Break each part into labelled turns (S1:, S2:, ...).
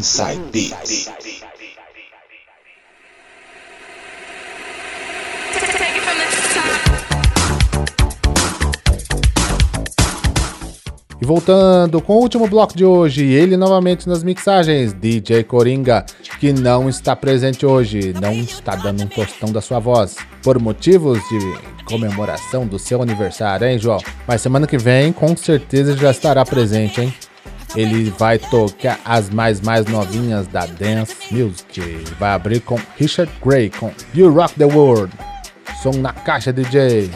S1: Inside Beats.
S2: E voltando com o último bloco de hoje, ele novamente nas mixagens, DJ Coringa, que não está presente hoje, não está dando um tostão da sua voz, por motivos de comemoração do seu aniversário, hein, João? Mas semana que vem, com certeza já estará presente, hein? Ele vai tocar as mais mais novinhas da dance music. Vai abrir com Richard Gray com You Rock the World. Som na caixa DJ.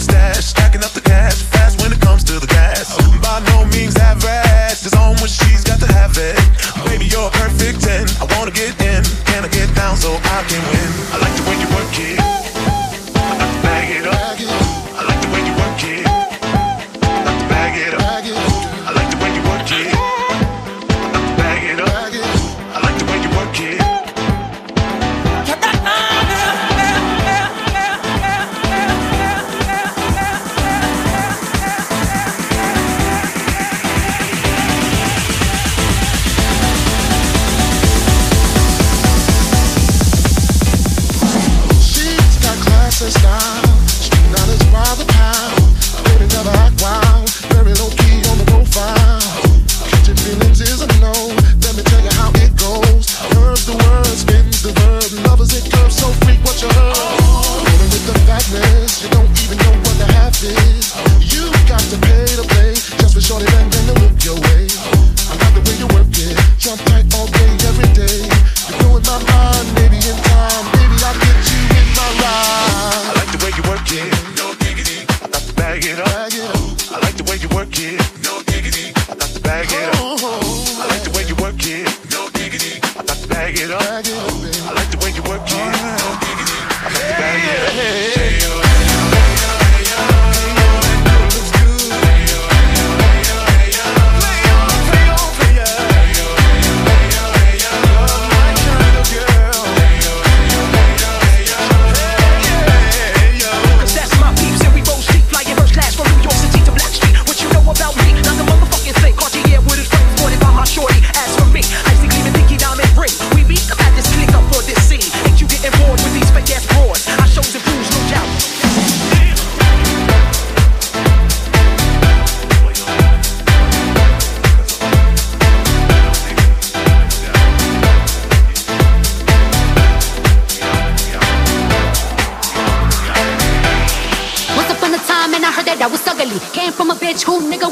S3: the stash, stacking up the cash, fast when it comes to the gas. By no means average, it's on when she's got to have it. Baby, you're perfect 10, I wanna get in, can I get down so I can win? I like to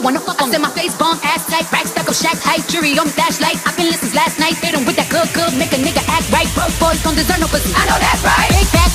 S4: wanna fuck on. in my face, bomb, ass tight, rack stack of shacks, high jury on light I've been listening last night, hit him with that good, good, make a nigga act right. Broke boys don't deserve no pussy. I know that's right. Big
S1: bad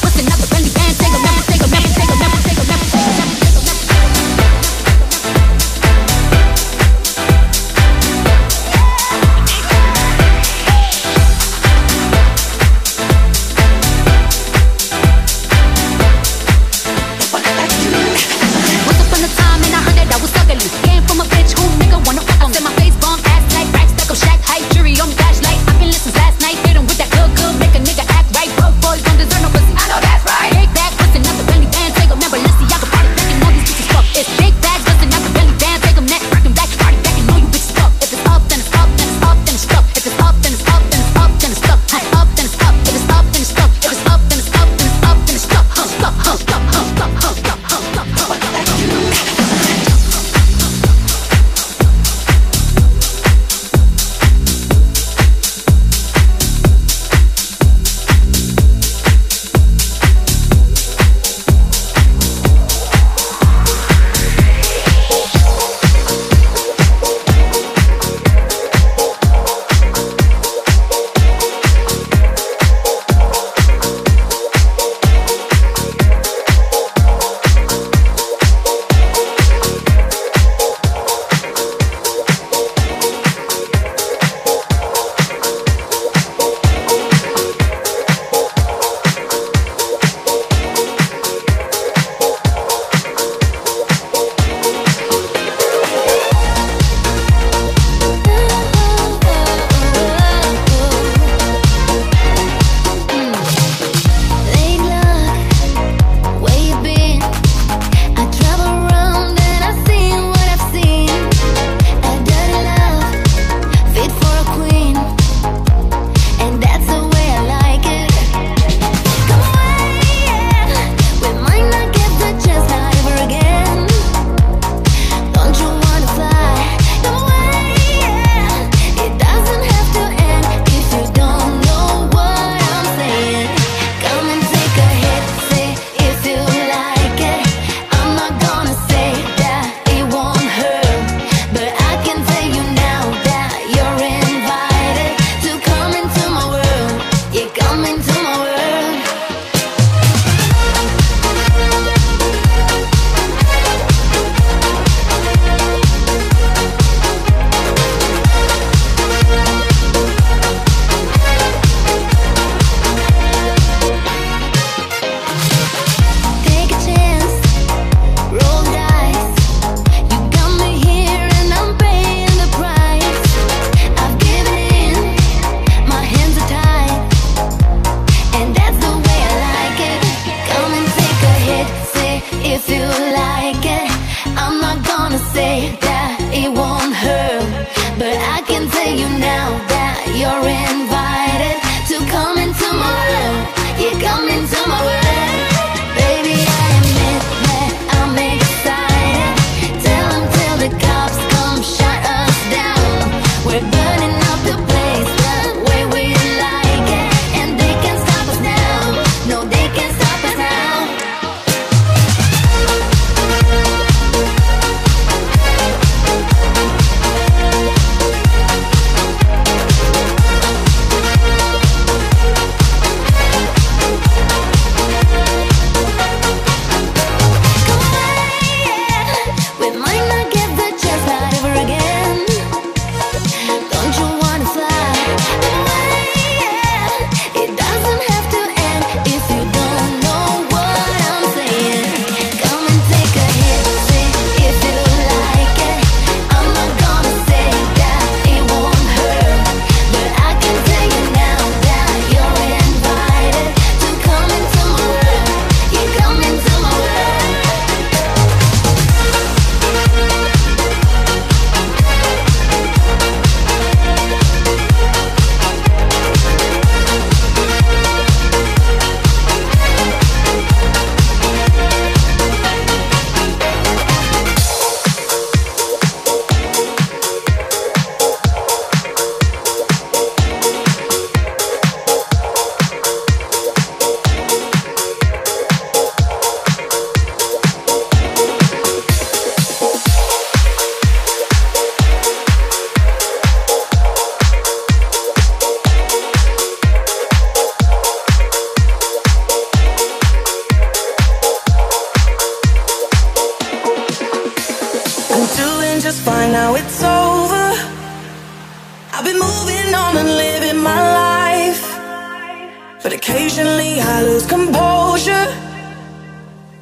S1: Occasionally I lose composure.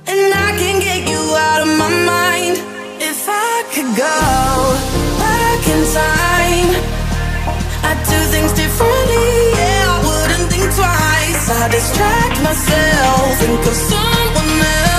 S1: And I can get you out of my mind. If I could go back in time I'd do things differently, yeah I wouldn't think twice. I distract myself, think of someone else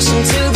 S5: 心徒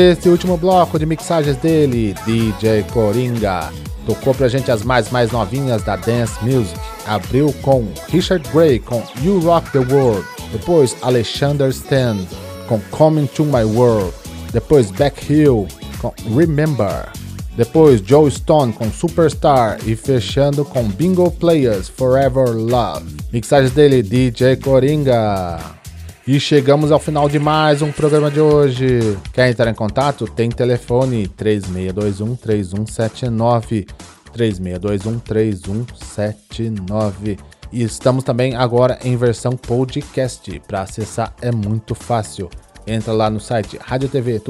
S2: Neste último bloco de mixagens dele, DJ Coringa tocou pra gente as mais mais novinhas da Dance Music. Abriu com Richard Gray com You Rock the World. Depois Alexander Stan com Coming to My World. Depois Beck Hill com Remember. Depois Joe Stone com Superstar e fechando com Bingo Players Forever Love. Mixagens dele, DJ Coringa. E chegamos ao final de mais um programa de hoje. Quer entrar em contato? Tem telefone 3621-3179. 3621-3179. E estamos também agora em versão podcast. Para acessar é muito fácil. Entra lá no site radiotv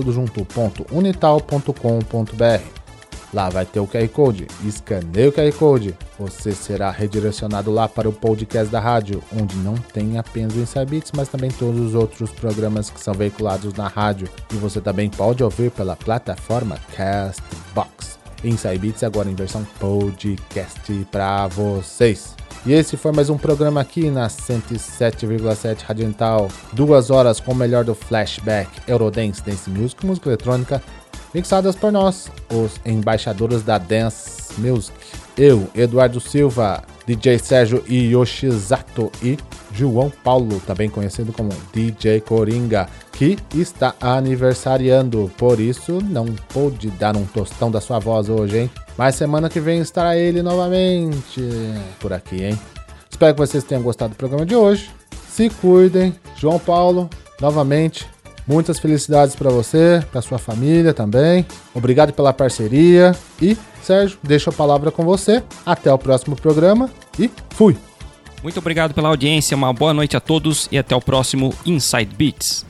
S2: Lá vai ter o QR Code. Escaneie o QR Code. Você será redirecionado lá para o podcast da rádio, onde não tem apenas o Inside Beats, mas também todos os outros programas que são veiculados na rádio. E você também pode ouvir pela plataforma Castbox. Inside Beats agora em versão podcast para vocês. E esse foi mais um programa aqui na 107,7 Radiantal. Duas horas com o melhor do flashback, Eurodance, Dance Music, música eletrônica mixadas por nós, os embaixadores da Dance Music. Eu, Eduardo Silva, DJ Sérgio Yoshizato e João Paulo, também conhecido como DJ Coringa, que está aniversariando, por isso não pôde dar um tostão da sua voz hoje, hein? Mas semana que vem estará ele novamente por aqui, hein? Espero que vocês tenham gostado do programa de hoje. Se cuidem. João Paulo, novamente, Muitas felicidades para você, para sua família também. Obrigado pela parceria. E, Sérgio, deixo a palavra com você. Até o próximo programa e fui!
S6: Muito obrigado pela audiência, uma boa noite a todos e até o próximo Inside Beats.